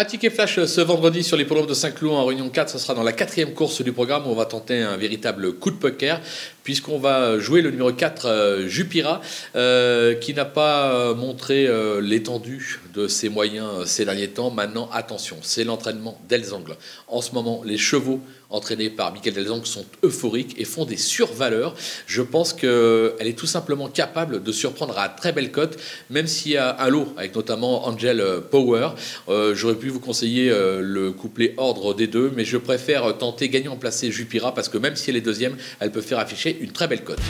Un ticket flash ce vendredi sur les l'hippodrome de Saint-Cloud en Réunion 4. Ce sera dans la quatrième course du programme où on va tenter un véritable coup de poker puisqu'on va jouer le numéro 4, euh, Jupira, euh, qui n'a pas euh, montré l'étendue de ses moyens ces derniers temps. Maintenant, attention, c'est l'entraînement d'Elzangle. En ce moment, les chevaux entraînés par Michael Delzang sont euphoriques et font des survaleurs. Je pense qu'elle est tout simplement capable de surprendre à très belle cote, même s'il y a un lot, avec notamment Angel Power. J'aurais pu vous conseiller le couplet ordre des deux, mais je préfère tenter gagnant placé Jupira parce que même si elle est deuxième, elle peut faire afficher une très belle cote.